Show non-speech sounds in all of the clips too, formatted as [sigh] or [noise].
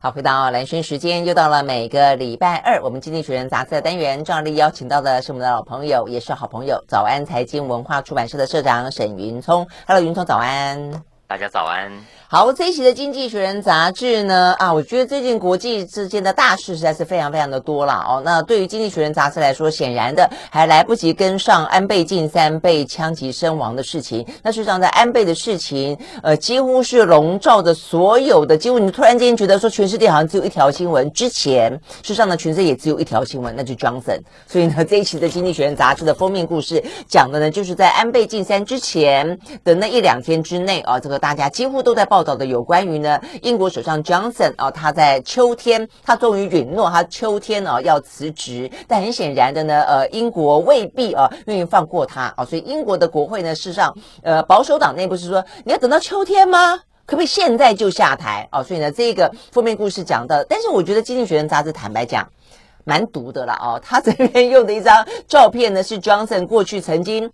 好，回到蓝轩时间，又到了每个礼拜二，我们经济学人杂志的单元，照例邀请到的是我们的老朋友，也是好朋友，早安财经文化出版社的社长沈云聪。Hello，云聪，早安。大家早安。好，这一期的《经济学人》杂志呢，啊，我觉得最近国际之间的大事实在是非常非常的多了哦。那对于《经济学人》杂志来说，显然的还来不及跟上安倍晋三被枪击身亡的事情。那事实上，在安倍的事情，呃，几乎是笼罩着所有的，几乎你突然间觉得说，全世界好像只有一条新闻。之前，事实上呢，全世界也只有一条新闻，那就 Johnson。所以呢，这一期的《经济学人》杂志的封面故事讲的呢，就是在安倍晋三之前的那一两天之内啊，这个大家几乎都在报报道的有关于。呢，英国首相 Johnson 啊，他在秋天，他终于允诺他秋天啊要辞职，但很显然的呢，呃，英国未必啊愿意放过他啊，所以英国的国会呢，事实上，呃，保守党内部是说，你要等到秋天吗？可不可以现在就下台啊？所以呢，这个封面故事讲的，但是我觉得《经济学人》杂志坦白讲，蛮毒的了啊，他这边用的一张照片呢，是 Johnson 过去曾经。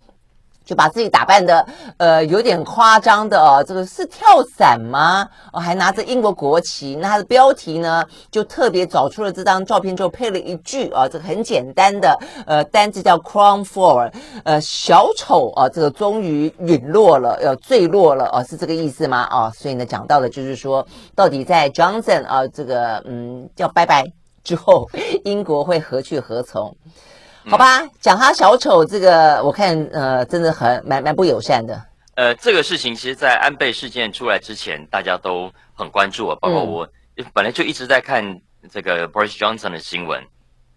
就把自己打扮的，呃，有点夸张的哦。这个是跳伞吗？哦，还拿着英国国旗。那他的标题呢，就特别找出了这张照片，之后配了一句啊，这个很简单的呃单字叫 “Crown Fall”，呃，小丑啊，这个终于陨落了，要坠落了啊，是这个意思吗？啊，所以呢，讲到的就是说，到底在 Johnson 啊，这个嗯叫拜拜之后，英国会何去何从？好吧，讲他小丑这个，我看呃，真的很蛮蛮不友善的。呃，这个事情其实，在安倍事件出来之前，大家都很关注啊，包括我，嗯、本来就一直在看这个 Boris Johnson 的新闻，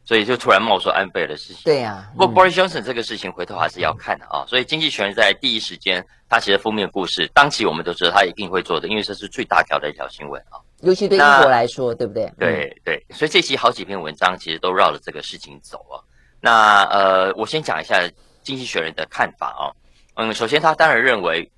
所以就突然冒出安倍的事情。对呀、啊，不过 Boris Johnson 这个事情回头还是要看的啊。所以经济学人在第一时间，他其实封面故事，当期我们都知道他一定会做的，因为这是最大条的一条新闻啊。尤其对英国来说，对不对？对对，所以这期好几篇文章其实都绕着这个事情走啊。那呃，我先讲一下经济学人的看法啊。嗯，首先他当然认为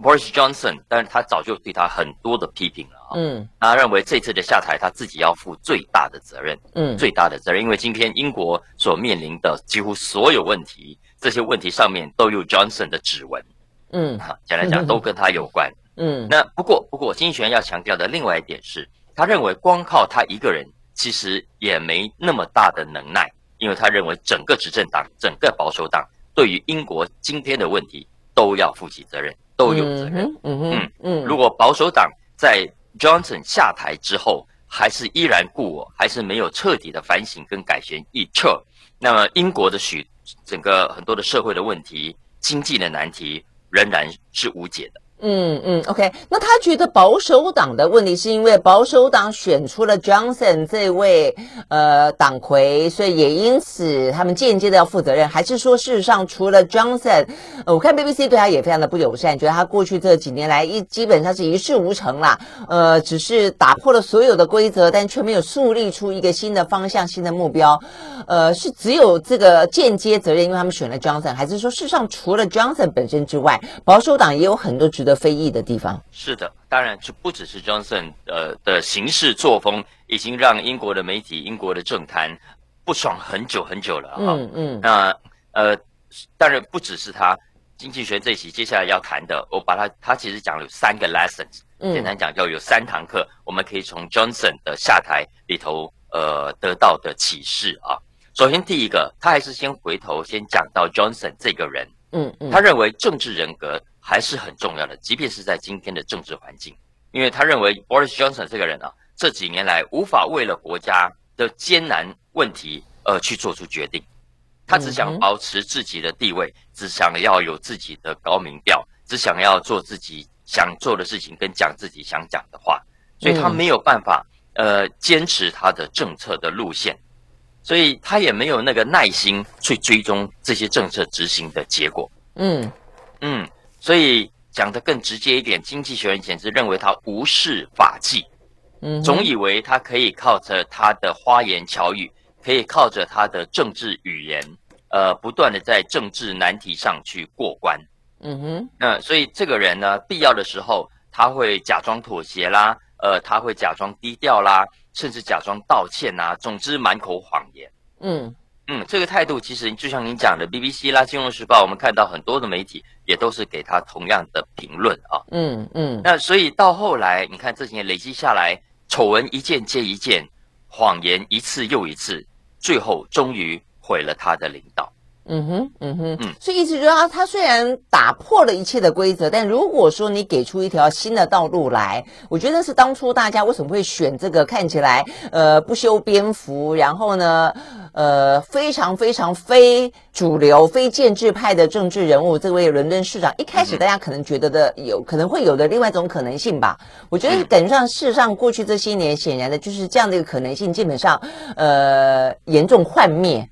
Boris Johnson，但是他早就对他很多的批评了啊。嗯，他认为这次的下台他自己要负最大的责任，嗯，最大的责任，因为今天英国所面临的几乎所有问题，这些问题上面都有 Johnson 的指纹，嗯，哈，简单讲都跟他有关，[laughs] 嗯。那不过不过，经济学人要强调的另外一点是，他认为光靠他一个人其实也没那么大的能耐。因为他认为整个执政党、整个保守党对于英国今天的问题都要负起责任，都有责任。嗯嗯嗯嗯。如果保守党在 Johnson 下台之后还是依然故我，还是没有彻底的反省跟改弦易辙，那么英国的许整个很多的社会的问题、经济的难题仍然是无解的。嗯嗯，OK，那他觉得保守党的问题是因为保守党选出了 Johnson 这位呃党魁，所以也因此他们间接的要负责任，还是说事实上除了 Johnson，呃，我看 BBC 对他也非常的不友善，觉得他过去这几年来一基本上是一事无成啦，呃，只是打破了所有的规则，但却没有树立出一个新的方向、新的目标，呃，是只有这个间接责任，因为他们选了 Johnson，还是说事实上除了 Johnson 本身之外，保守党也有很多值得。的非议的地方是的，当然这不只是 Johnson 呃的行事作风，已经让英国的媒体、英国的政坛不爽很久很久了哈。嗯嗯。那呃，当然不只是他，经济学这一期接下来要谈的，我把他他其实讲了有三个 lessons，简单讲叫有三堂课，我们可以从 Johnson 的下台里头呃得到的启示啊。首先第一个，他还是先回头先讲到 Johnson 这个人，嗯嗯，他认为政治人格。还是很重要的，即便是在今天的政治环境，因为他认为 Boris Johnson 这个人啊，这几年来无法为了国家的艰难问题而去做出决定，他只想保持自己的地位，只想要有自己的高民调，只想要做自己想做的事情跟讲自己想讲的话，所以他没有办法呃坚持他的政策的路线，所以他也没有那个耐心去追踪这些政策执行的结果。嗯。嗯。所以讲得更直接一点，经济学人简直认为他无视法纪，嗯，总以为他可以靠着他的花言巧语，可以靠着他的政治语言，呃，不断的在政治难题上去过关，嗯哼，那、呃、所以这个人呢，必要的时候他会假装妥协啦，呃，他会假装低调啦，甚至假装道歉呐，总之满口谎言，嗯。嗯，这个态度其实就像您讲的，BBC 啦，《金融时报》，我们看到很多的媒体也都是给他同样的评论啊。嗯嗯。那所以到后来，你看这几年累积下来，丑闻一件接一件，谎言一次又一次，最后终于毁了他的领导。嗯哼，嗯哼，嗯，所以意思就是他，他虽然打破了一切的规则，但如果说你给出一条新的道路来，我觉得是当初大家为什么会选这个看起来呃不修边幅，然后呢呃非常非常非主流、非建制派的政治人物，这位伦敦市长，一开始大家可能觉得的有可能会有的另外一种可能性吧。我觉得感觉上事实上过去这些年，显然的就是这样的一个可能性，基本上呃严重幻灭。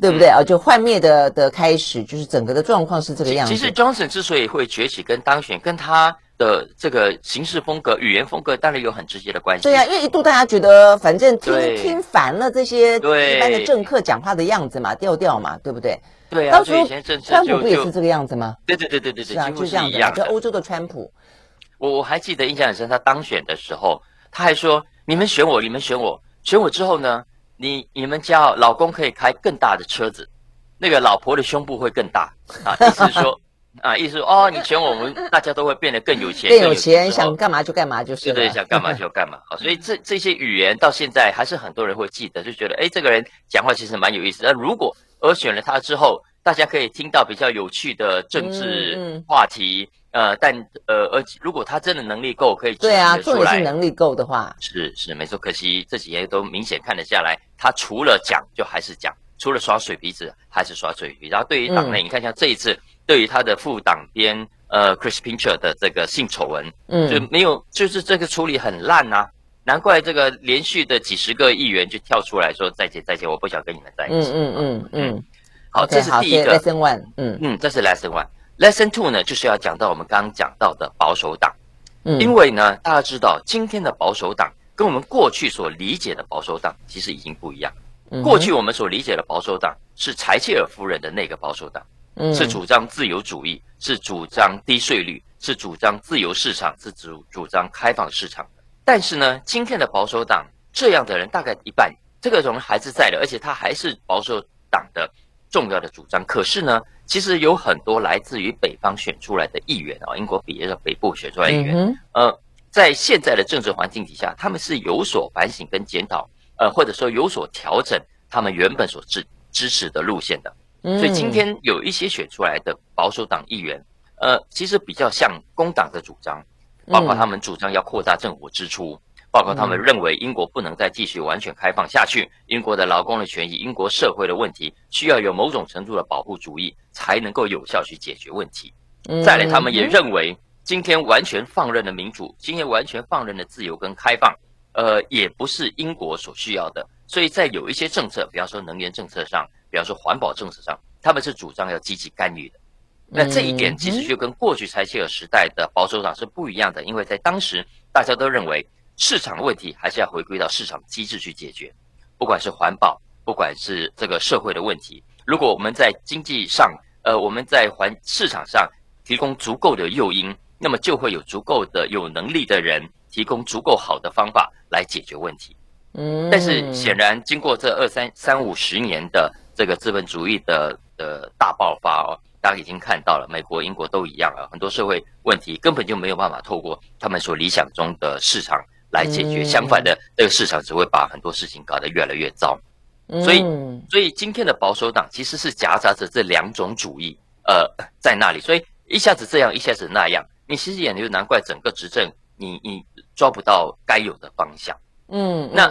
对不对啊？就幻灭的的开始，就是整个的状况是这个样子。其实 Johnson 之所以会崛起，跟当选跟他的这个行事风格、语言风格，当然有很直接的关系。对呀、啊，因为一度大家觉得，反正听听烦了这些一般的政客讲话的样子嘛，调调嘛，对不对？对啊。当初川普不也是这个样子吗？对对对对对对，是啊，就这样的，就欧洲的川普。我我还记得印象很深，他当选的时候，他还说：“你们选我，你们选我，选我之后呢？”你你们家老公可以开更大的车子，那个老婆的胸部会更大啊！意思是说啊，意思说哦，你选我们，大家都会变得更有钱，更有钱，想干嘛就干嘛，就是对对，想干嘛就干嘛。好，所以这这些语言到现在还是很多人会记得，就觉得哎，这个人讲话其实蛮有意思。那如果我选了他之后，大家可以听到比较有趣的政治话题。嗯嗯呃，但呃，而且如果他真的能力够，可以对啊，做的是能力够的话，是是没错。可惜这几年都明显看得下来，他除了讲就还是讲，除了耍水皮子还是耍嘴皮。然后对于党内，嗯、你看像这一次，对于他的副党鞭呃，Chris Pincher 的这个性丑闻，嗯，就没有，就是这个处理很烂呐，啊，难怪这个连续的几十个议员就跳出来说再见再见，我不想跟你们在一起。嗯嗯嗯嗯。好，这是第一个 Lesson One。嗯嗯，这是 Lesson One。Lesson two 呢，就是要讲到我们刚刚讲到的保守党，嗯，因为呢，大家知道今天的保守党跟我们过去所理解的保守党其实已经不一样。过去我们所理解的保守党是柴切尔夫人的那个保守党，嗯，是主张自由主义，是主张低税率，是主张自由市场，是主主张开放市场。但是呢，今天的保守党这样的人大概一半，这个人还是在的，而且他还是保守党的重要的主张。可是呢，其实有很多来自于北方选出来的议员啊，英国北的北部选出来的议员，嗯、呃，在现在的政治环境底下，他们是有所反省跟检讨，呃，或者说有所调整他们原本所支支持的路线的。所以今天有一些选出来的保守党议员，呃，其实比较像工党的主张，包括他们主张要扩大政府支出。包括他们认为英国不能再继续完全开放下去，英国的劳工的权益、英国社会的问题，需要有某种程度的保护主义才能够有效去解决问题。再来，他们也认为今天完全放任的民主，今天完全放任的自由跟开放，呃，也不是英国所需要的。所以在有一些政策，比方说能源政策上，比方说环保政策上，他们是主张要积极干预的。那这一点其实就跟过去柴切尔时代的保守党是不一样的，因为在当时大家都认为。市场的问题还是要回归到市场机制去解决，不管是环保，不管是这个社会的问题。如果我们在经济上，呃，我们在环市场上提供足够的诱因，那么就会有足够的有能力的人提供足够好的方法来解决问题。嗯，但是显然经过这二三三五十年的这个资本主义的的大爆发哦，大家已经看到了，美国、英国都一样啊，很多社会问题根本就没有办法透过他们所理想中的市场。来解决，相反的，这个市场只会把很多事情搞得越来越糟。所以，所以今天的保守党其实是夹杂着这两种主义，呃，在那里。所以一下子这样，一下子那样，你其实也就难怪整个执政，你你抓不到该有的方向。嗯，那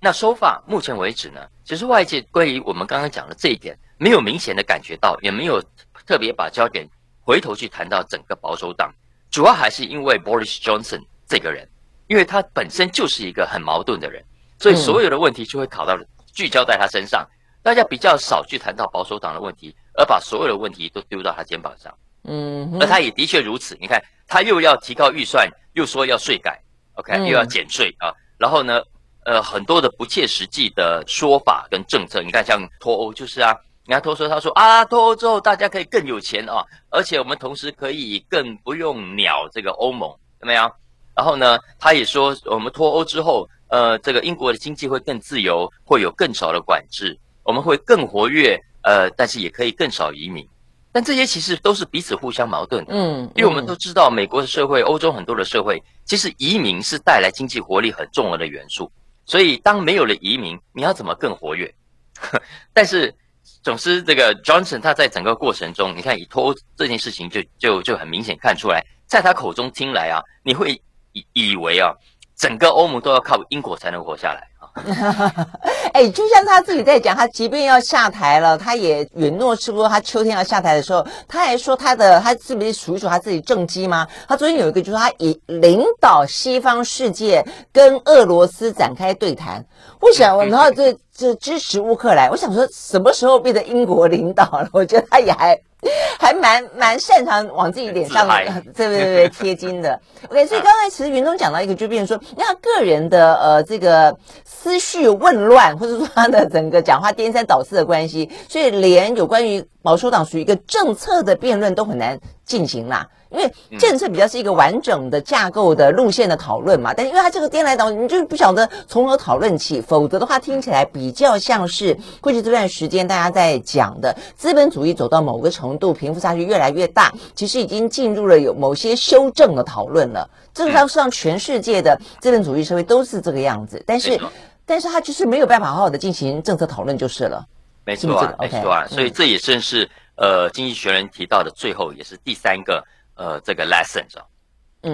那说法，目前为止呢，其实外界关于我们刚刚讲的这一点，没有明显的感觉到，也没有特别把焦点回头去谈到整个保守党，主要还是因为 Boris Johnson 这个人。因为他本身就是一个很矛盾的人，所以所有的问题就会考到聚焦在他身上。大家比较少去谈到保守党的问题，而把所有的问题都丢到他肩膀上。嗯，而他也的确如此。你看，他又要提高预算，又说要税改，OK，又要减税啊。然后呢，呃，很多的不切实际的说法跟政策。你看，像脱欧就是啊，你看脱欧，他说啊，脱欧之后大家可以更有钱啊，而且我们同时可以更不用鸟这个欧盟，有没有？然后呢，他也说，我们脱欧之后，呃，这个英国的经济会更自由，会有更少的管制，我们会更活跃，呃，但是也可以更少移民。但这些其实都是彼此互相矛盾的。嗯，因为我们都知道，美国的社会、欧洲很多的社会，其实移民是带来经济活力很重要的元素。所以，当没有了移民，你要怎么更活跃？[laughs] 但是，总之，这个 Johnson 他在整个过程中，你看以脱欧这件事情就就就很明显看出来，在他口中听来啊，你会以以为啊，整个欧盟都要靠英国才能活下来。[laughs] 哎，就像他自己在讲，他即便要下台了，他也允诺说，他秋天要下台的时候，他还说他的他是不是数一数他自己政绩吗？他昨天有一个，就是他以领导西方世界跟俄罗斯展开对谈。我想，然后这这支持乌克兰，我想说，什么时候变成英国领导了？我觉得他也还。[laughs] 还蛮蛮擅长往自己脸上，[laughs] 对对对贴金的。OK，所以刚才其实云东讲到一个，就变成说，那个人的呃这个思绪混乱，或者说他的整个讲话颠三倒四的关系，所以连有关于保守党属于一个政策的辩论都很难进行啦。因为政策比较是一个完整的架构的路线的讨论嘛，但因为它这个颠来倒，你就是不晓得从何讨论起。否则的话，听起来比较像是过去这段时间大家在讲的资本主义走到某个程度，贫富差距越来越大，其实已经进入了有某些修正的讨论了。这个上上全世界的资本主义社会都是这个样子，但是，但是它就是没有办法好好的进行政策讨论就是了。没错啊，没错啊，所以这也正是呃，经济学人提到的最后也是第三个。呃，这个 lessons 啊，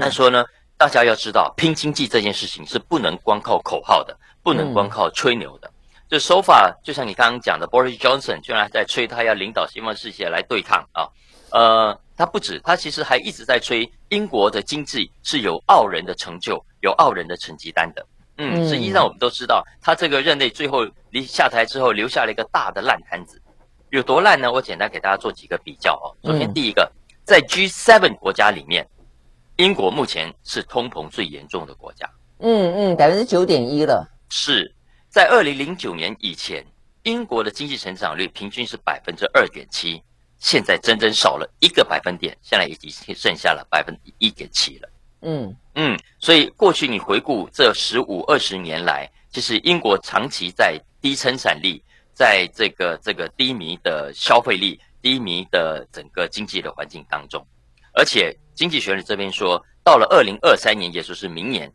他说呢，大家要知道，拼经济这件事情是不能光靠口号的，不能光靠吹牛的。这手法就像你刚刚讲的，Boris Johnson 居然在吹他要领导西方世界来对抗啊，呃，他不止，他其实还一直在吹英国的经济是有傲人的成就，有傲人的成绩单的。嗯，实际上我们都知道，他这个任内最后离下台之后，留下了一个大的烂摊子，有多烂呢？我简单给大家做几个比较哦。首先第一个。在 G7 国家里面，英国目前是通膨最严重的国家。嗯嗯，百分之九点一了。是在二零零九年以前，英国的经济成长率平均是百分之二点七，现在整整少了一个百分点，现在已经剩下了百分之一点七了。嗯嗯，所以过去你回顾这十五二十年来，其实英国长期在低生产力，在这个这个低迷的消费力。低迷的整个经济的环境当中，而且经济学人这边说，到了二零二三年，也就是明年，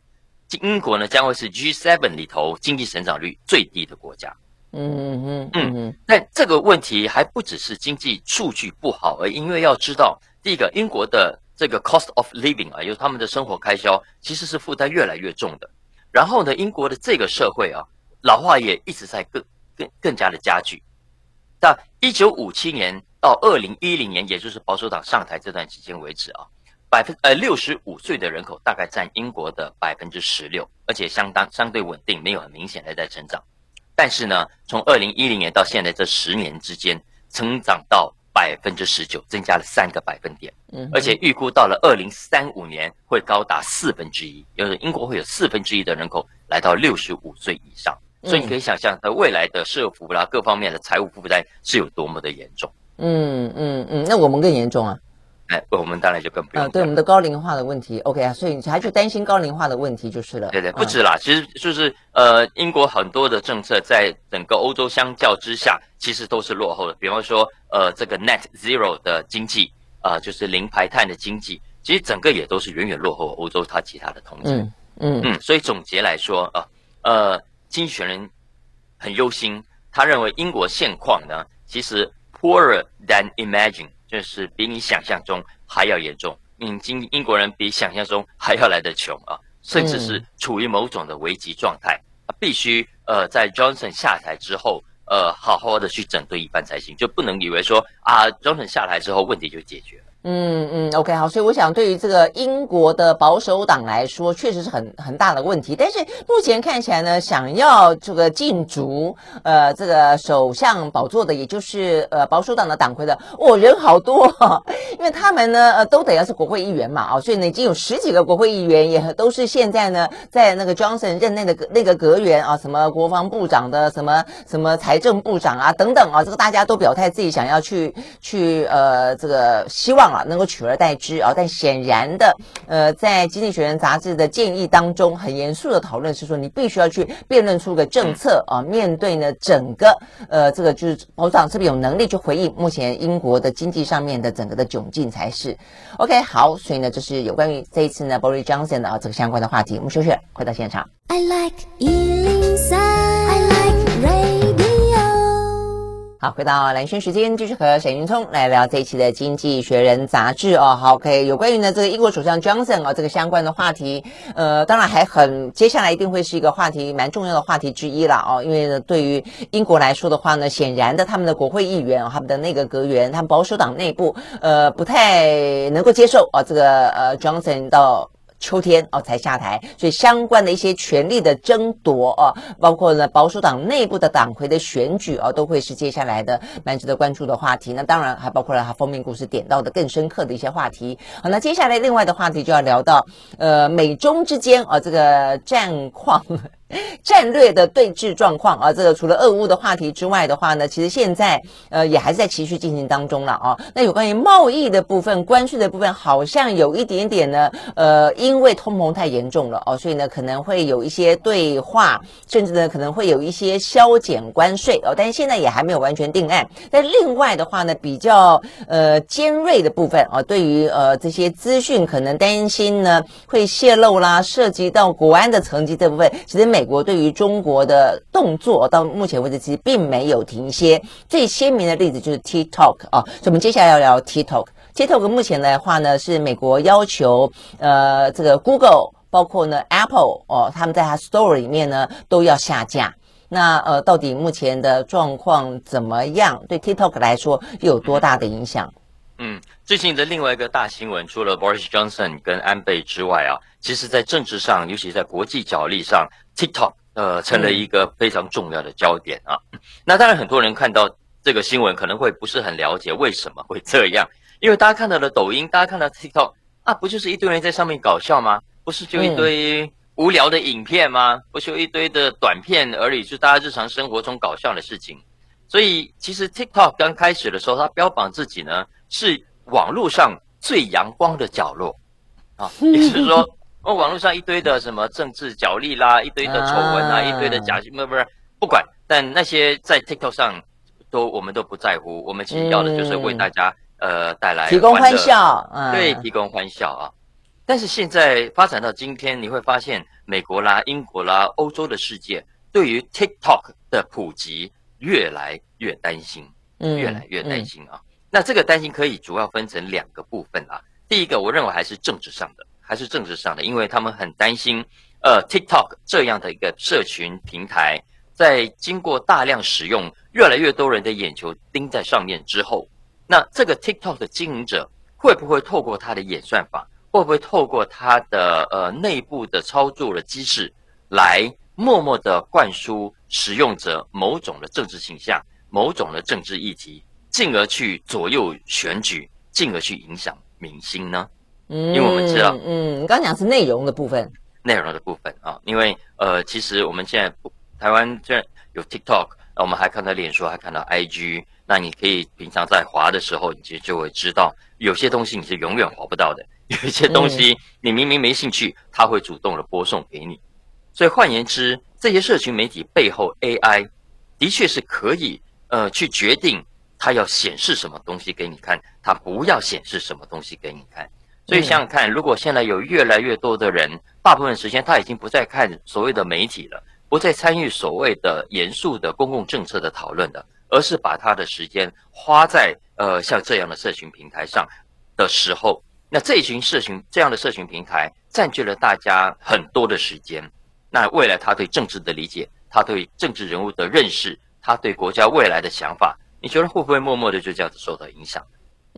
英国呢将会是 G7 里头经济成长率最低的国家。嗯嗯嗯嗯。但这个问题还不只是经济数据不好而，因为要知道，第一个，英国的这个 cost of living 啊，就是他们的生活开销其实是负担越来越重的。然后呢，英国的这个社会啊，老化也一直在更更更加的加剧。到一九五七年。到二零一零年，也就是保守党上台这段期间为止啊，百分呃六十五岁的人口大概占英国的百分之十六，而且相当相对稳定，没有很明显的在成长。但是呢，从二零一零年到现在这十年之间，成长到百分之十九，增加了三个百分点。嗯，而且预估到了二零三五年会高达四分之一，就是英国会有四分之一的人口来到六十五岁以上。所以你可以想象，它未来的社福啦各方面的财务负担是有多么的严重。嗯嗯嗯，那我们更严重啊！哎，我们当然就更不用。啊，对我们的高龄化的问题，OK 啊，所以你还去担心高龄化的问题就是了。对对，不止啦，嗯、其实就是呃，英国很多的政策在整个欧洲相较之下，其实都是落后的。比方说，呃，这个 Net Zero 的经济啊、呃，就是零排碳的经济，其实整个也都是远远落后欧洲它其他的同志。嗯嗯嗯，所以总结来说啊，呃，经济学人很忧心，他认为英国现况呢，其实。Poorer than imagine，就是比你想象中还要严重。嗯，英英国人比想象中还要来得穷啊，甚至是处于某种的危机状态。他必须呃，在 Johnson 下台之后，呃，好好的去整顿一番才行，就不能以为说啊，Johnson 下台之后问题就解决了。嗯嗯，OK，好，所以我想对于这个英国的保守党来说，确实是很很大的问题。但是目前看起来呢，想要这个竞逐呃这个首相宝座的，也就是呃保守党的党魁的，哦，人好多哈，因为他们呢呃都得要是国会议员嘛啊，所以呢已经有十几个国会议员也都是现在呢在那个 Johnson 任内的那个阁员啊，什么国防部长的，什么什么财政部长啊等等啊，这个大家都表态自己想要去去呃这个希望。啊能够取而代之啊。但显然的，呃，在《经济学人》杂志的建议当中，很严肃的讨论是说，你必须要去辩论出个政策啊，面对呢整个呃这个就是保守党是不是有能力去回应目前英国的经济上面的整个的窘境才是。OK，好，所以呢，这是有关于这一次呢，Boris Johnson 的啊这个相关的话题。我们休息，回到现场。I like 好，回到蓝轩时间，继续和沈云聪来聊这一期的《经济学人》杂志哦。好，OK，有关于呢这个英国首相 Johnson 哦这个相关的话题，呃，当然还很，接下来一定会是一个话题蛮重要的话题之一了哦。因为呢，对于英国来说的话呢，显然的他们的国会议员、哦、他们的内阁阁员，他们保守党内部呃不太能够接受、哦、这个呃 Johnson 到。秋天哦才下台，所以相关的一些权力的争夺哦，包括呢保守党内部的党魁的选举哦，都会是接下来的蛮值得关注的话题。那当然还包括了他封面故事点到的更深刻的一些话题。好，那接下来另外的话题就要聊到呃美中之间啊、哦、这个战况。[laughs] 战略的对峙状况啊，这个除了俄乌的话题之外的话呢，其实现在呃也还是在持续进行当中了啊。那有关于贸易的部分、关税的部分，好像有一点点呢，呃，因为通膨太严重了哦，所以呢可能会有一些对话，甚至呢可能会有一些削减关税哦，但是现在也还没有完全定案。但另外的话呢，比较呃尖锐的部分啊，对于呃这些资讯可能担心呢会泄露啦，涉及到国安的层级这部分，其实每美国对于中国的动作到目前为止其实并没有停歇，最鲜明的例子就是 TikTok 啊，所以我们接下来要聊 TikTok。TikTok 目前的话呢，是美国要求呃这个 Google 包括呢 Apple 哦，他们在它 Store 里面呢都要下架。那呃，到底目前的状况怎么样？对 TikTok 来说又有多大的影响？最近的另外一个大新闻，除了 Boris Johnson 跟安倍之外啊，其实在政治上，尤其在国际角力上，TikTok 呃成了一个非常重要的焦点啊。那当然，很多人看到这个新闻可能会不是很了解为什么会这样，因为大家看到了抖音，大家看到 TikTok 啊，不就是一堆人在上面搞笑吗？不是就一堆无聊的影片吗？不是有一堆的短片而已，就大家日常生活中搞笑的事情。所以，其实 TikTok 刚开始的时候，它标榜自己呢是网络上最阳光的角落，啊，[laughs] 也就是说，哦，网络上一堆的什么政治角力啦，一堆的丑闻啊，一堆的假新闻，不是不管，但那些在 TikTok 上都我们都不在乎，我们其实要的就是为大家呃带来提供欢笑，对，提供欢笑啊。但是现在发展到今天，你会发现美国啦、英国啦、欧洲的世界对于 TikTok 的普及。越来越担心，越来越担心啊！那这个担心可以主要分成两个部分啊。第一个，我认为还是政治上的，还是政治上的，因为他们很担心，呃，TikTok 这样的一个社群平台，在经过大量使用，越来越多人的眼球盯在上面之后，那这个 TikTok 的经营者会不会透过他的演算法，会不会透过他的呃内部的操作的机制来？默默的灌输使用者某种的政治倾向、某种的政治议题，进而去左右选举，进而去影响民心呢？嗯，因为我们知道，嗯，你刚刚讲是内容的部分，内容的部分啊，因为呃，其实我们现在台湾这有 TikTok，我们还看到脸书，还看到 IG，那你可以平常在滑的时候，你其实就会知道，有些东西你是永远滑不到的，有一些东西你明明没兴趣，他会主动的播送给你。所以换言之，这些社群媒体背后 AI 的确是可以呃去决定它要显示什么东西给你看，他不要显示什么东西给你看。所以想想看，如果现在有越来越多的人，大部分时间他已经不再看所谓的媒体了，不再参与所谓的严肃的公共政策的讨论了，而是把他的时间花在呃像这样的社群平台上的时候，那这一群社群这样的社群平台占据了大家很多的时间。那未来他对政治的理解，他对政治人物的认识，他对国家未来的想法，你觉得会不会默默的就这样子受到影响？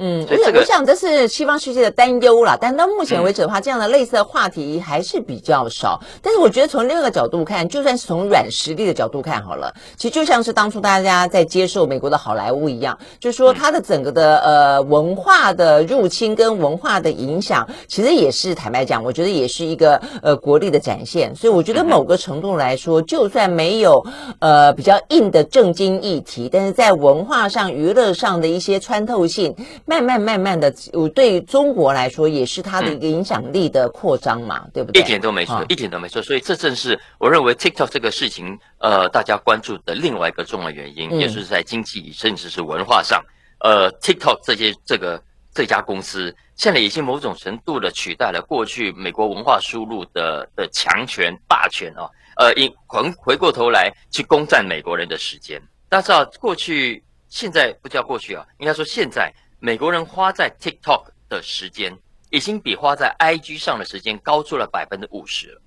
嗯，所以这个、我想这是西方世界的担忧啦。但到目前为止的话，这样的类似的话题还是比较少。但是我觉得从另一个角度看，就算是从软实力的角度看好了，其实就像是当初大家在接受美国的好莱坞一样，就是说它的整个的呃文化的入侵跟文化的影响，其实也是坦白讲，我觉得也是一个呃国力的展现。所以我觉得某个程度来说，就算没有呃比较硬的政经议题，但是在文化上、娱乐上的一些穿透性。慢慢慢慢的，我对中国来说也是它的一个影响力的扩张嘛，嗯、对不对？一点都没错，一点都没错。所以这正是我认为 TikTok 这个事情，呃，大家关注的另外一个重要原因，嗯、也是在经济甚至是文化上，呃，TikTok 这些这个这家公司现在已经某种程度的取代了过去美国文化输入的的强权霸权啊，呃，因回回过头来去攻占美国人的时间。大家知道过去。现在不叫过去啊，应该说现在美国人花在 TikTok 的时间，已经比花在 IG 上的时间高出了百分之五十了。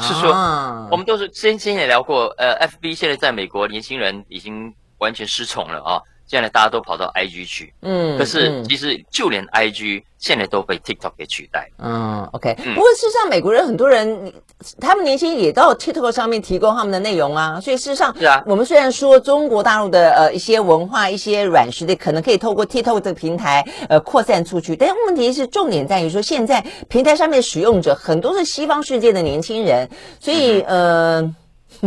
是说，我们都是先先也聊过，呃，FB 现在在美国年轻人已经完全失宠了啊。现在大家都跑到 IG 去，嗯，可是其实就连 IG 现在都被 TikTok 给取代。嗯，OK。不过事实上，美国人很多人，他们年轻人也到 TikTok 上面提供他们的内容啊。所以事实上，是啊，我们虽然说中国大陆的呃一些文化、一些软实力可能可以透过 TikTok 这个平台呃扩散出去，但问题是重点在于说，现在平台上面使用者很多是西方世界的年轻人，所以呃。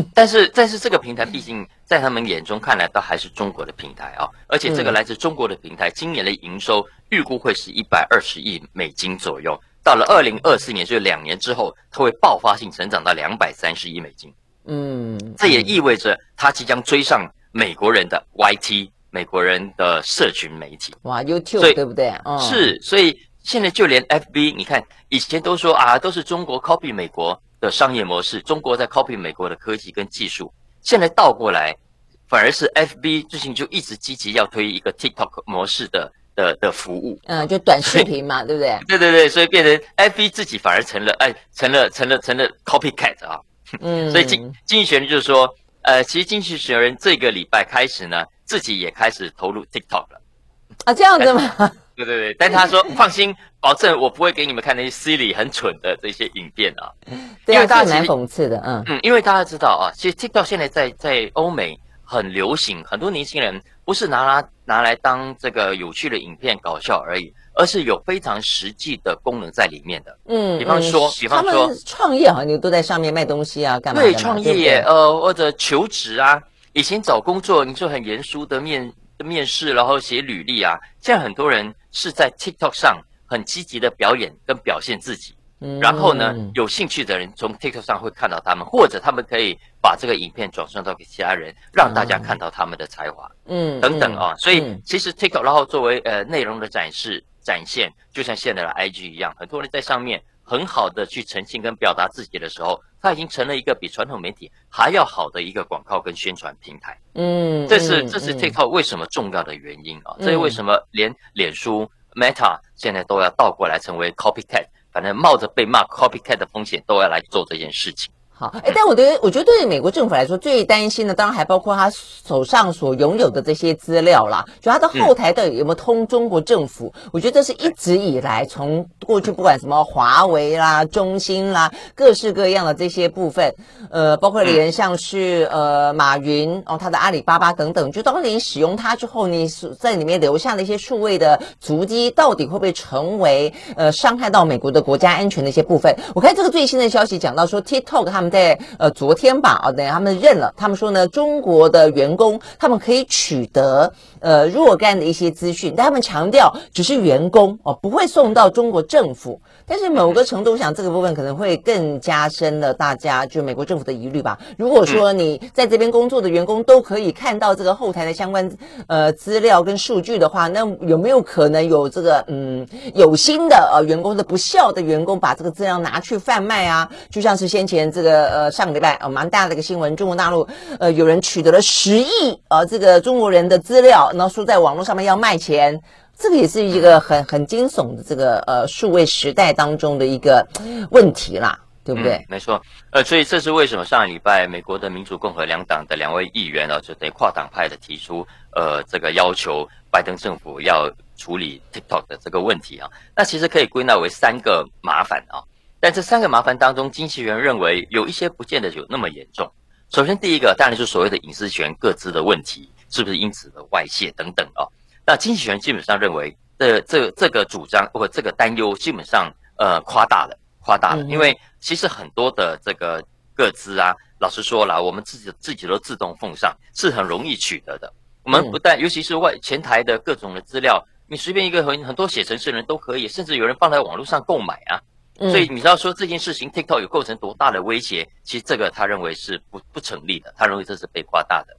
[laughs] 但是，但是这个平台毕竟在他们眼中看来，都还是中国的平台啊！而且这个来自中国的平台，今年的营收预估会是一百二十亿美金左右。到了二零二四年，就是两年之后，它会爆发性成长到两百三十亿美金。嗯，这也意味着它即将追上美国人的 YT，美国人的社群媒体。哇，YouTube 对不对？是，所以现在就连 FB，你看以前都说啊，都是中国 copy 美国。的商业模式，中国在 copy 美国的科技跟技术，现在倒过来，反而是 FB 最近就一直积极要推一个 TikTok 模式的的的服务，嗯，就短视频嘛，[laughs] 对不对？对对对，所以变成 FB 自己反而成了哎，成了成了成了 copycat 啊，嗯，所以经经济学人就是说，呃，其实经济学人这个礼拜开始呢，自己也开始投入 TikTok 了，啊，这样子吗？对对对，但他说 [laughs] 放心，保证我不会给你们看那些 silly 很蠢的这些影片啊。[laughs] 对啊，因为大家蛮讽刺的，嗯嗯，因为大家知道啊，其实 TikTok 现在在在欧美很流行，很多年轻人不是拿来拿来当这个有趣的影片搞笑而已，而是有非常实际的功能在里面的。嗯，比方说，比方说创业好像你都在上面卖东西啊，干嘛？对，创业对呃或者求职啊，以前找工作你就很严肃的面。面试，然后写履历啊，现在很多人是在 TikTok 上很积极的表演跟表现自己，嗯，然后呢，有兴趣的人从 TikTok 上会看到他们，或者他们可以把这个影片转送到给其他人，让大家看到他们的才华，嗯，等等啊，所以其实 TikTok 然后作为呃内容的展示展现，就像现在的 IG 一样，很多人在上面。很好的去呈现跟表达自己的时候，它已经成了一个比传统媒体还要好的一个广告跟宣传平台。嗯，这是这是 TikTok 为什么重要的原因啊！这是为什么连脸书 Meta 现在都要倒过来成为 Copycat，反正冒着被骂 Copycat 的风险都要来做这件事情。好，哎，但我觉得，我觉得对美国政府来说，最担心的当然还包括他手上所拥有的这些资料啦，就他的后台到底有没有通中国政府？嗯、我觉得这是一直以来从过去不管什么华为啦、中兴啦，各式各样的这些部分，呃，包括连像是呃马云哦，他的阿里巴巴等等，就当你使用它之后，你在里面留下的一些数位的足迹，到底会不会成为呃伤害到美国的国家安全的一些部分？我看这个最新的消息讲到说，TikTok 他们。在呃昨天吧，啊，等下他们认了，他们说呢，中国的员工他们可以取得呃若干的一些资讯，但他们强调只是员工哦，不会送到中国政府。但是某个程度上，这个部分可能会更加深了大家就美国政府的疑虑吧。如果说你在这边工作的员工都可以看到这个后台的相关呃资料跟数据的话，那有没有可能有这个嗯有心的呃员工的不孝的员工把这个资料拿去贩卖啊？就像是先前这个。呃，上个礼拜呃，蛮大的一个新闻，中国大陆呃有人取得了十亿呃这个中国人的资料，然后说在网络上面要卖钱，这个也是一个很很惊悚的这个呃数位时代当中的一个问题啦，对不对？嗯、没错，呃，所以这是为什么上个礼拜美国的民主共和两党的两位议员呢，就得跨党派的提出呃这个要求，拜登政府要处理 TikTok 的这个问题啊，那其实可以归纳为三个麻烦啊。但这三个麻烦当中，经济学人认为有一些不见得有那么严重。首先，第一个当然就是所谓的隐私权、各自的问题，是不是因此的外泄等等啊？那经济学人基本上认为，这这这个主张或这个担忧基本上呃夸大了，夸大了。因为其实很多的这个各自啊，老实说了，我们自己自己都自动奉上，是很容易取得的。我们不但尤其是外前台的各种的资料，你随便一个很很多写程式的人都可以，甚至有人放在网络上购买啊。嗯、所以你知道说这件事情 TikTok 有构成多大的威胁？其实这个他认为是不不成立的，他认为这是被夸大的。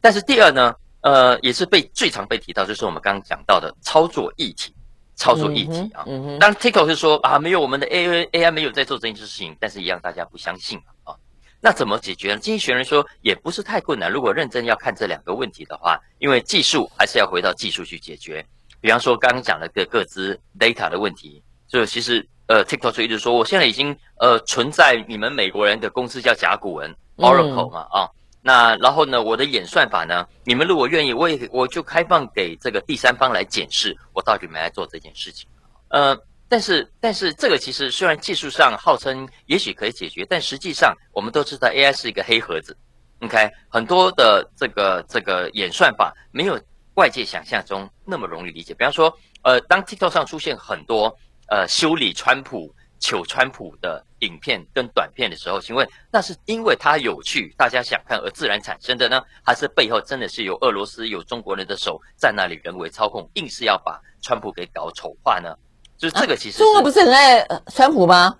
但是第二呢，呃，也是被最常被提到，就是我们刚刚讲到的操作议题，操作议题啊。嗯嗯、当然 TikTok 是说啊，没有我们的 AI AI 没有在做这件事情，但是一样大家不相信啊。那怎么解决呢？经济学人说也不是太困难，如果认真要看这两个问题的话，因为技术还是要回到技术去解决。比方说刚刚讲了个个资 data 的问题，就其实。呃，TikTok 就一直说，我现在已经呃存在你们美国人的公司叫甲骨文 Oracle 嘛啊，那然后呢，我的演算法呢，你们如果愿意，我也我就开放给这个第三方来检视我到底没来做这件事情。呃，但是但是这个其实虽然技术上号称也许可以解决，但实际上我们都知道 AI 是一个黑盒子，OK，很多的这个这个演算法没有外界想象中那么容易理解。比方说，呃，当 TikTok 上出现很多。呃，修理川普、求川普的影片跟短片的时候，请问那是因为它有趣，大家想看而自然产生的呢，还是背后真的是有俄罗斯、有中国人的手在那里人为操控，硬是要把川普给搞丑化呢？就是这个其实、啊、中国不是很爱川普吗？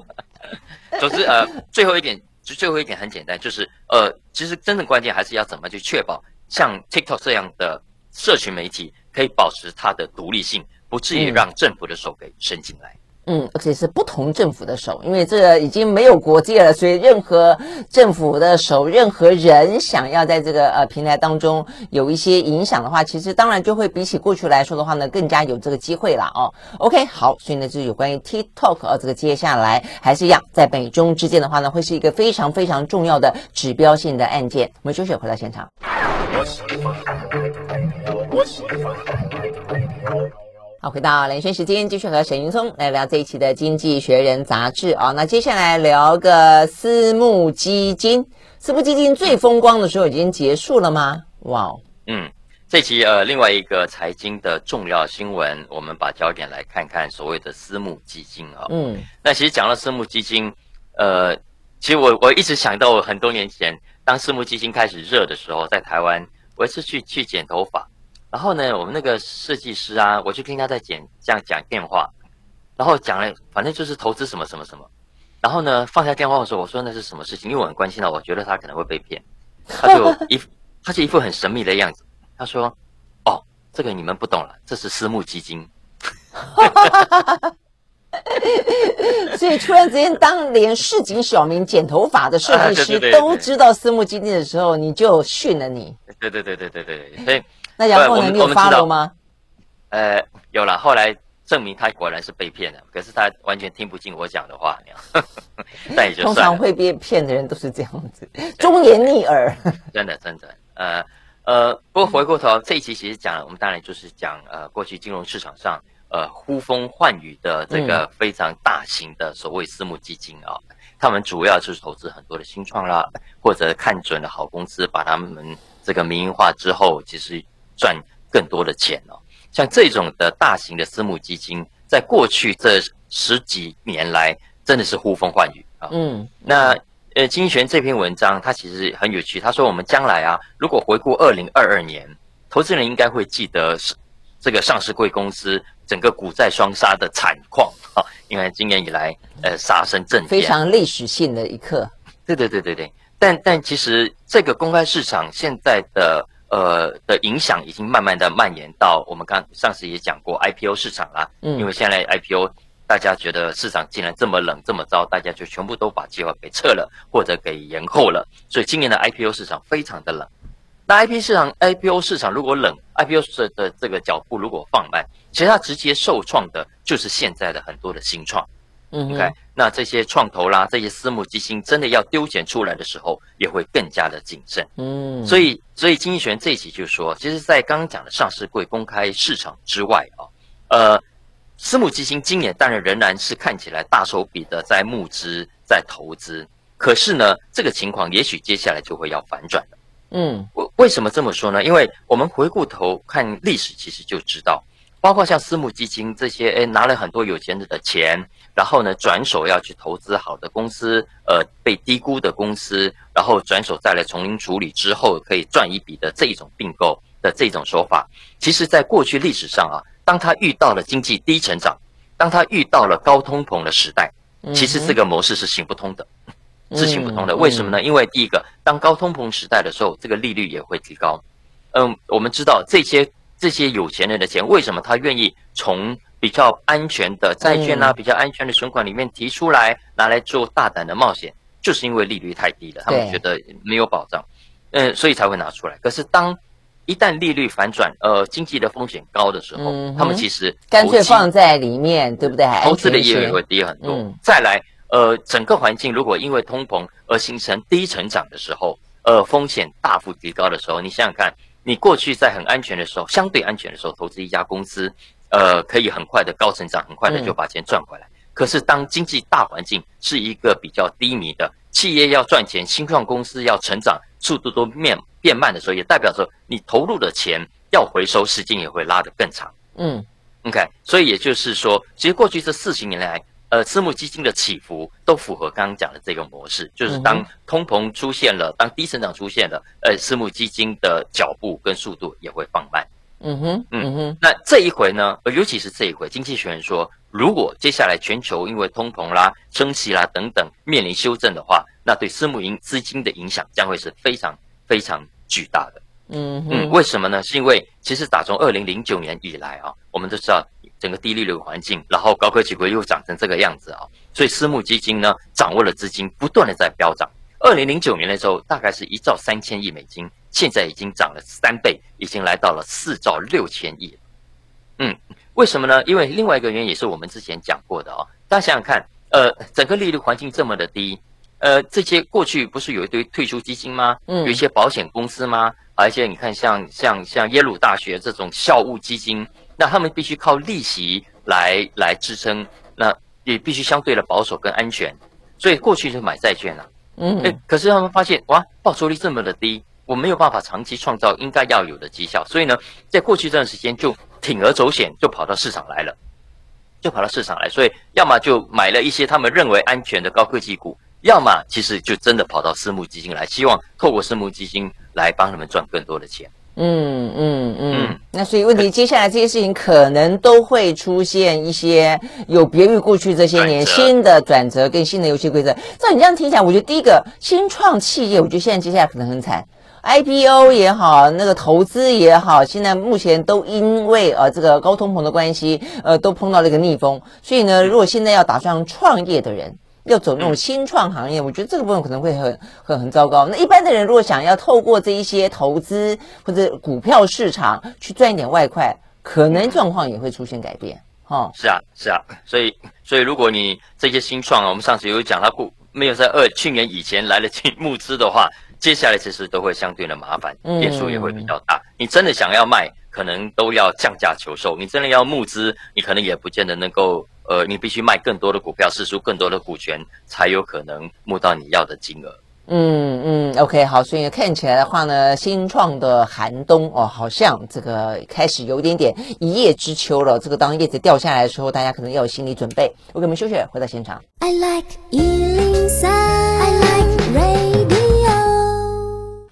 [laughs] 总之，呃，最后一点就最后一点很简单，就是呃，其实真正关键还是要怎么去确保像 TikTok 这样的社群媒体可以保持它的独立性。不至于让政府的手给伸进来。嗯，而且是不同政府的手，因为这已经没有国界了，所以任何政府的手，任何人想要在这个呃平台当中有一些影响的话，其实当然就会比起过去来说的话呢，更加有这个机会了哦。OK，好，所以呢，就是有关于 TikTok 啊，这个接下来还是一样，在美中之间的话呢，会是一个非常非常重要的指标性的案件。我们休息回到现场。好，回到连线时间，继续和沈云聪来聊这一期的《经济学人》杂志啊。那接下来聊个私募基金，私募基金最风光的时候已经结束了吗？哇哦，嗯，这期呃另外一个财经的重要新闻，我们把焦点来看看所谓的私募基金啊。嗯，那其实讲到私募基金，呃，其实我我一直想到我很多年前，当私募基金开始热的时候，在台湾，我是去去剪头发。然后呢，我们那个设计师啊，我就听他在讲这样讲电话，然后讲了，反正就是投资什么什么什么。然后呢，放下电话的时候，我说那是什么事情？因为我很关心到，我觉得他可能会被骗。他就一，[laughs] 他是一副很神秘的样子。他说：“哦，这个你们不懂了，这是私募基金。[laughs] ”所以突然之间，当连市井小民剪头发的设计师 [laughs] 都知道私募基金的时候，你就训了你。对对对对对对，所以。那然后呢？你有发了吗？呃，有了。后来证明他果然是被骗的，可是他完全听不进我讲的话。但 [laughs] 也就通常会被骗的人都是这样子，忠言逆耳。[laughs] 真的，真的。呃呃，不过回过头这一期其实讲了，我们当然就是讲呃过去金融市场上呃呼风唤雨的这个非常大型的所谓私募基金啊，嗯、他们主要就是投资很多的新创啦，或者看准了好公司，把他们这个民营化之后，其实。赚更多的钱哦，像这种的大型的私募基金，在过去这十几年来，真的是呼风唤雨啊。嗯，那呃，经济学人这篇文章它其实很有趣，他说我们将来啊，如果回顾二零二二年，投资人应该会记得是这个上市贵公司整个股债双杀的惨况啊，因为今年以来呃杀声震天，非常历史性的一刻。对对对对对，但但其实这个公开市场现在的。呃的影响已经慢慢的蔓延到我们刚上次也讲过 IPO 市场啦，嗯，因为现在 IPO 大家觉得市场竟然这么冷这么糟，大家就全部都把计划给撤了或者给延后了，所以今年的 IPO 市场非常的冷。那 IPO 市场 IPO 市场如果冷，IPO 市的这个脚步如果放慢，其实它直接受创的就是现在的很多的新创。嗯，OK，那这些创投啦，这些私募基金真的要丢钱出来的时候，也会更加的谨慎。嗯，所以，所以经济学这一期就说，其实，在刚刚讲的上市柜公开市场之外啊，呃，私募基金今年当然仍然是看起来大手笔的在募资、在投资，可是呢，这个情况也许接下来就会要反转了。嗯，为为什么这么说呢？因为我们回过头看历史，其实就知道。包括像私募基金这些，哎，拿了很多有钱人的钱，然后呢，转手要去投资好的公司，呃，被低估的公司，然后转手再来从零处理之后可以赚一笔的这一种并购，的这种手法，其实在过去历史上啊，当他遇到了经济低成长，当他遇到了高通膨的时代，其实这个模式是行不通的，是行不通的。为什么呢？因为第一个，当高通膨时代的时候，这个利率也会提高。嗯，我们知道这些这些有钱人的钱，为什么他愿意从比较安全的债券啊，比较安全的存款里面提出来，拿来做大胆的冒险，就是因为利率太低了，他们觉得没有保障，嗯，所以才会拿出来。可是当一旦利率反转，呃，经济的风险高的时候，他们其实干脆放在里面，对不对？投资的业务也会低很多。再来，呃，整个环境如果因为通膨而形成低成长的时候，呃，风险大幅提高的时候，你想想看。你过去在很安全的时候，相对安全的时候，投资一家公司，呃，可以很快的高成长，很快的就把钱赚回来。嗯、可是当经济大环境是一个比较低迷的，企业要赚钱，新创公司要成长，速度都变变慢的时候，也代表着你投入的钱要回收，时间也会拉得更长。嗯，OK，所以也就是说，其实过去这四十年来。呃，私募基金的起伏都符合刚刚讲的这个模式，就是当通膨出现了，当低成长出现了，呃，私募基金的脚步跟速度也会放慢。嗯哼，嗯哼。那这一回呢，尤其是这一回，经济学人说，如果接下来全球因为通膨啦、升息啦等等面临修正的话，那对私募营资金的影响将会是非常非常巨大的。嗯嗯，为什么呢？是因为其实打从二零零九年以来啊，我们都知道。整个低利率环境，然后高科技股又涨成这个样子啊，所以私募基金呢，掌握了资金，不断的在飙涨。二零零九年的时候，大概是一兆三千亿美金，现在已经涨了三倍，已经来到了四兆六千亿。嗯，为什么呢？因为另外一个原因也是我们之前讲过的哦。大家想想看，呃，整个利率环境这么的低，呃，这些过去不是有一堆退休基金吗？嗯，有一些保险公司吗？而且你看像，像像像耶鲁大学这种校务基金。那他们必须靠利息来来支撑，那也必须相对的保守跟安全，所以过去就买债券了。嗯，哎，可是他们发现哇，报酬率这么的低，我没有办法长期创造应该要有的绩效，所以呢，在过去这段时间就铤而走险，就跑到市场来了，就跑到市场来，所以要么就买了一些他们认为安全的高科技股，要么其实就真的跑到私募基金来，希望透过私募基金来帮他们赚更多的钱。嗯嗯嗯，那所以问题，接下来这些事情可能都会出现一些有别于过去这些年新的转折跟新的游戏规则。照你这样听起来，我觉得第一个新创企业，我觉得现在接下来可能很惨，IPO 也好，那个投资也好，现在目前都因为呃这个高通膨的关系，呃都碰到了一个逆风。所以呢，如果现在要打算创业的人，要走那种新创行业，我觉得这个部分可能会很很很糟糕。那一般的人如果想要透过这一些投资或者股票市场去赚一点外快，可能状况也会出现改变。哦，是啊，是啊。所以，所以如果你这些新创啊，我们上次有讲，他不没有在二去年以前来得及募资的话，接下来其实都会相对的麻烦，变数也会比较大。你真的想要卖，可能都要降价求售；你真的要募资，你可能也不见得能够。呃，你必须卖更多的股票，释出更多的股权，才有可能募到你要的金额。嗯嗯，OK，好，所以看起来的话呢，新创的寒冬哦，好像这个开始有一点点一叶知秋了。这个当叶子掉下来的时候，大家可能要有心理准备。我给你们休息，回到现场。I like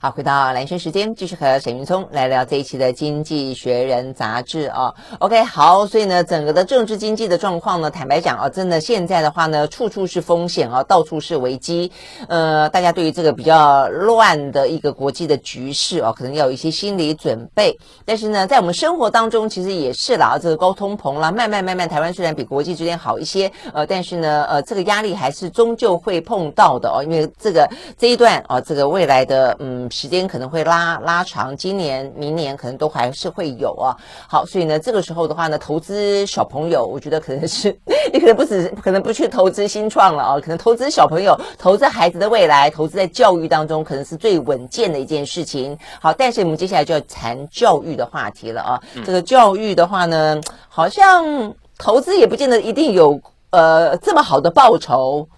好，回到蓝轩时间，继续和沈云聪来聊这一期的《经济学人》杂志啊。OK，好，所以呢，整个的政治经济的状况呢，坦白讲啊，真的现在的话呢，处处是风险啊，到处是危机。呃，大家对于这个比较乱的一个国际的局势啊，可能要有一些心理准备。但是呢，在我们生活当中，其实也是啦，这个高通膨啦，慢慢慢慢，台湾虽然比国际之间好一些，呃，但是呢，呃，这个压力还是终究会碰到的哦，因为这个这一段啊，这个未来的嗯。时间可能会拉拉长，今年、明年可能都还是会有啊。好，所以呢，这个时候的话呢，投资小朋友，我觉得可能是 [laughs] 你可能不止，可能不去投资新创了啊，可能投资小朋友，投资孩子的未来，投资在教育当中，可能是最稳健的一件事情。好，但是我们接下来就要谈教育的话题了啊。这个教育的话呢，好像投资也不见得一定有呃这么好的报酬，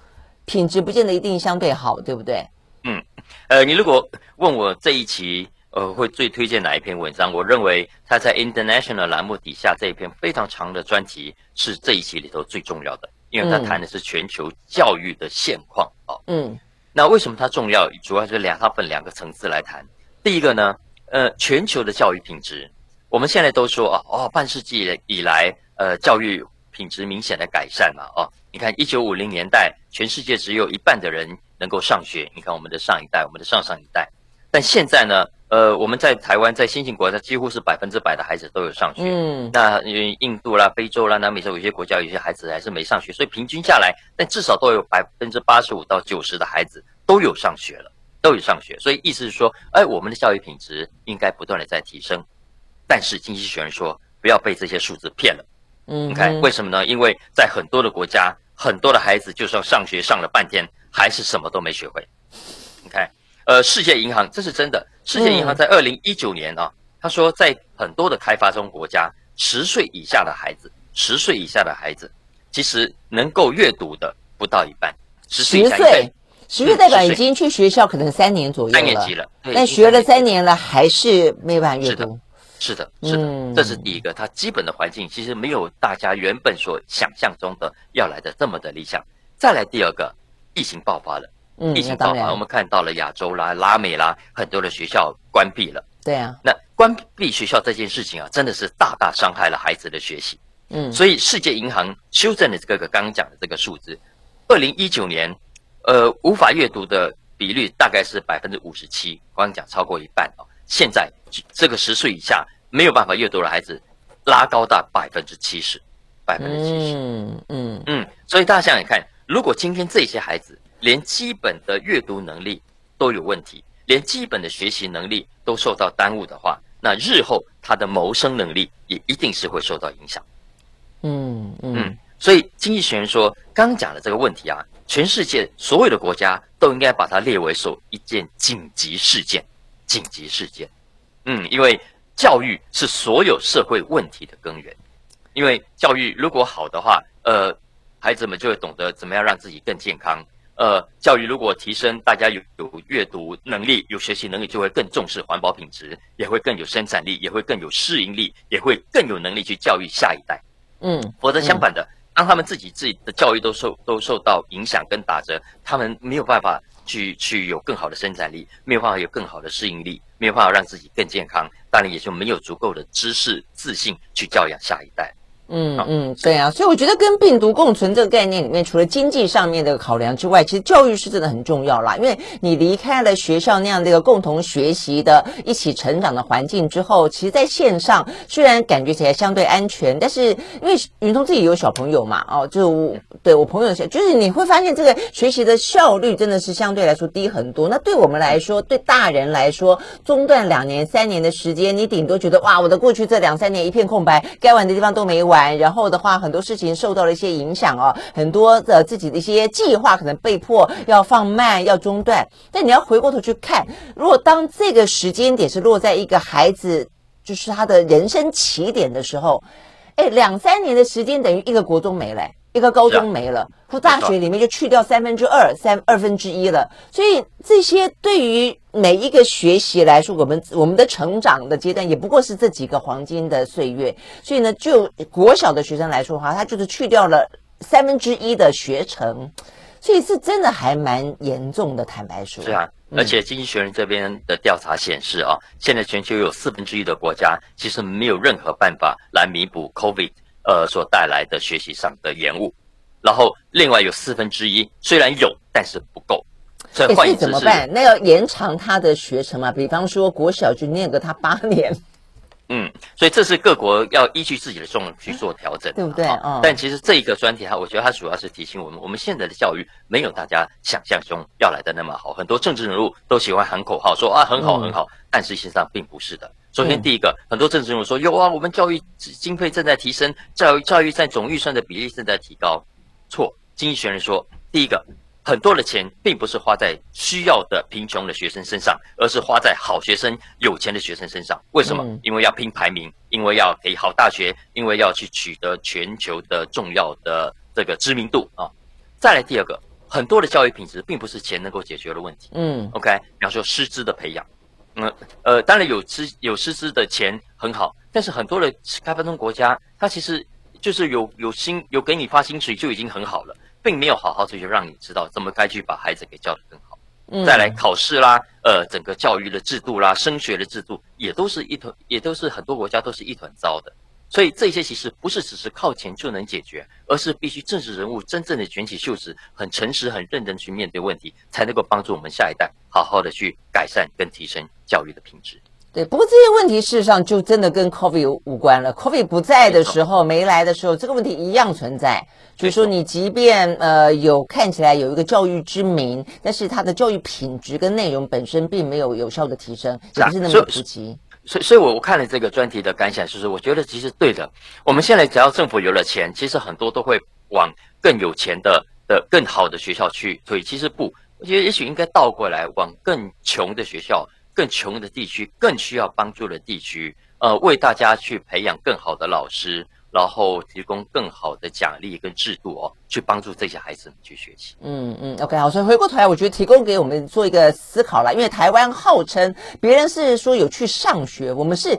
品质不见得一定相对好，对不对？嗯。呃，你如果问我这一期呃会最推荐哪一篇文章，我认为他在 International 栏目底下这一篇非常长的专题是这一期里头最重要的，因为他谈的是全球教育的现况啊。嗯，那为什么它重要？主要是两，它分两个层次来谈。第一个呢，呃，全球的教育品质，我们现在都说啊，哦，半世纪以来，呃，教育品质明显的改善嘛，哦，你看一九五零年代，全世界只有一半的人能够上学，你看我们的上一代，我们的上上一代，但现在呢，呃，我们在台湾，在新兴国家，几乎是百分之百的孩子都有上学，嗯，那因为印度啦、非洲啦、南美洲有些国家，有些孩子还是没上学，所以平均下来，但至少都有百分之八十五到九十的孩子都有上学了。都有上学，所以意思是说，哎，我们的教育品质应该不断的在提升。但是经济学人说，不要被这些数字骗了。嗯，你看为什么呢？因为在很多的国家，很多的孩子就算上学上了半天，还是什么都没学会。你看，呃，世界银行这是真的。世界银行在二零一九年啊，他说，在很多的开发中国家，十岁以下的孩子，十岁以下的孩子，其实能够阅读的不到一半。十岁以下。十岁代表已经去学校可能三年左右了，三年级了，但学了三年了还是没办法阅读。是的，是的，是的，嗯，这是第一个，它基本的环境其实没有大家原本所想象中的要来的这么的理想。再来第二个，疫情爆发了，嗯，疫情爆发，我们看到了亚洲啦、拉美啦，很多的学校关闭了。对啊，那关闭学校这件事情啊，真的是大大伤害了孩子的学习。嗯，所以世界银行修正了这个刚刚讲的这个数字，二零一九年。呃，无法阅读的比率大概是百分之五十七，刚刚讲超过一半哦。现在这个十岁以下没有办法阅读的孩子，拉高到百分之七十，百分之七十。嗯嗯嗯。所以大家想想看，如果今天这些孩子连基本的阅读能力都有问题，连基本的学习能力都受到耽误的话，那日后他的谋生能力也一定是会受到影响。嗯嗯。嗯，所以经济学人说，刚讲的这个问题啊。全世界所有的国家都应该把它列为首一件紧急事件，紧急事件。嗯，因为教育是所有社会问题的根源。因为教育如果好的话，呃，孩子们就会懂得怎么样让自己更健康。呃，教育如果提升，大家有有阅读能力、有学习能力，就会更重视环保品质，也会更有生产力，也会更有适应力，也会更有能力去教育下一代。嗯，否则相反的。嗯当他们自己自己的教育都受都受到影响跟打折，他们没有办法去去有更好的生产力，没有办法有更好的适应力，没有办法让自己更健康，当然也就没有足够的知识自信去教养下一代。嗯嗯，对啊，所以我觉得跟病毒共存这个概念里面，除了经济上面的考量之外，其实教育是真的很重要啦。因为你离开了学校那样的一个共同学习的、一起成长的环境之后，其实在线上虽然感觉起来相对安全，但是因为云通自己有小朋友嘛，哦，就对我朋友小，就是你会发现这个学习的效率真的是相对来说低很多。那对我们来说，对大人来说，中断两年、三年的时间，你顶多觉得哇，我的过去这两三年一片空白，该玩的地方都没玩。然后的话，很多事情受到了一些影响哦，很多的自己的一些计划可能被迫要放慢、要中断。但你要回过头去看，如果当这个时间点是落在一个孩子就是他的人生起点的时候，哎，两三年的时间等于一个国中没了。一个高中没了，或大学里面就去掉三分之二、三二分之一了。所以这些对于每一个学习来说，我们我们的成长的阶段也不过是这几个黄金的岁月。所以呢，就国小的学生来说的话，他就是去掉了三分之一的学程，所以是真的还蛮严重的。坦白说，是啊，而且经济学人这边的调查显示啊，现在全球有四分之一的国家其实没有任何办法来弥补 COVID。呃，所带来的学习上的延误，然后另外有四分之一虽然有，但是不够。所以换言之是怎么办？那要延长他的学程嘛？比方说国小就念个他八 [laughs] 年。嗯，所以这是各国要依据自己的状况去做调整，对不对？哦。但其实这一个专题哈，我觉得它主要是提醒我们，我们现在的教育没有大家想象中要来的那么好。很多政治人物都喜欢喊口号，说啊很好很好，但是实际上并不是的。首先，第一个，嗯、很多政治人物说有啊，我们教育经费正在提升，教育教育在总预算的比例正在提高。错，经济学人说，第一个，很多的钱并不是花在需要的贫穷的学生身上，而是花在好学生、有钱的学生身上。为什么？嗯、因为要拼排名，因为要给好大学，因为要去取得全球的重要的这个知名度啊。再来第二个，很多的教育品质并不是钱能够解决的问题。嗯，OK，比方说师资的培养。嗯，呃，当然有资有师资的钱很好，但是很多的开发中国家，它其实就是有有薪有给你发薪水就已经很好了，并没有好好的去让你知道怎么该去把孩子给教得更好。嗯，再来考试啦，呃，整个教育的制度啦，升学的制度也都是一团，也都是很多国家都是一团糟的。所以这些其实不是只是靠钱就能解决，而是必须政治人物真正的卷起袖子，很诚实、很认真去面对问题，才能够帮助我们下一代好好的去改善跟提升教育的品质。对，不过这些问题事实上就真的跟 COVID 无关了。COVID 不在的时候，没来的时候，这个问题一样存在。就是说，你即便呃有看起来有一个教育之名，但是它的教育品质跟内容本身并没有有效的提升，也不是那么普及。所以，所以我我看了这个专题的感想，就是我觉得其实对的。我们现在只要政府有了钱，其实很多都会往更有钱的的更好的学校去。所以其实不，我觉得也许应该倒过来，往更穷的学校、更穷的地区、更需要帮助的地区，呃，为大家去培养更好的老师。然后提供更好的奖励跟制度哦，去帮助这些孩子们去学习。嗯嗯，OK，好，所以回过头来，我觉得提供给我们做一个思考啦，因为台湾号称别人是说有去上学，我们是。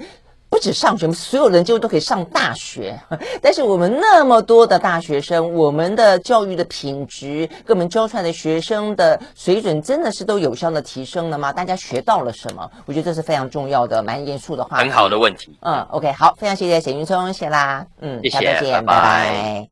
不止上学，所有人几乎都可以上大学。[laughs] 但是我们那么多的大学生，我们的教育的品质，跟我们教出来的学生的水准，真的是都有效的提升了吗？大家学到了什么？我觉得这是非常重要的，蛮严肃的话。很好的问题。嗯，OK，好，非常谢谢沈云聪，谢啦。嗯，谢谢，下次见，拜拜。拜拜。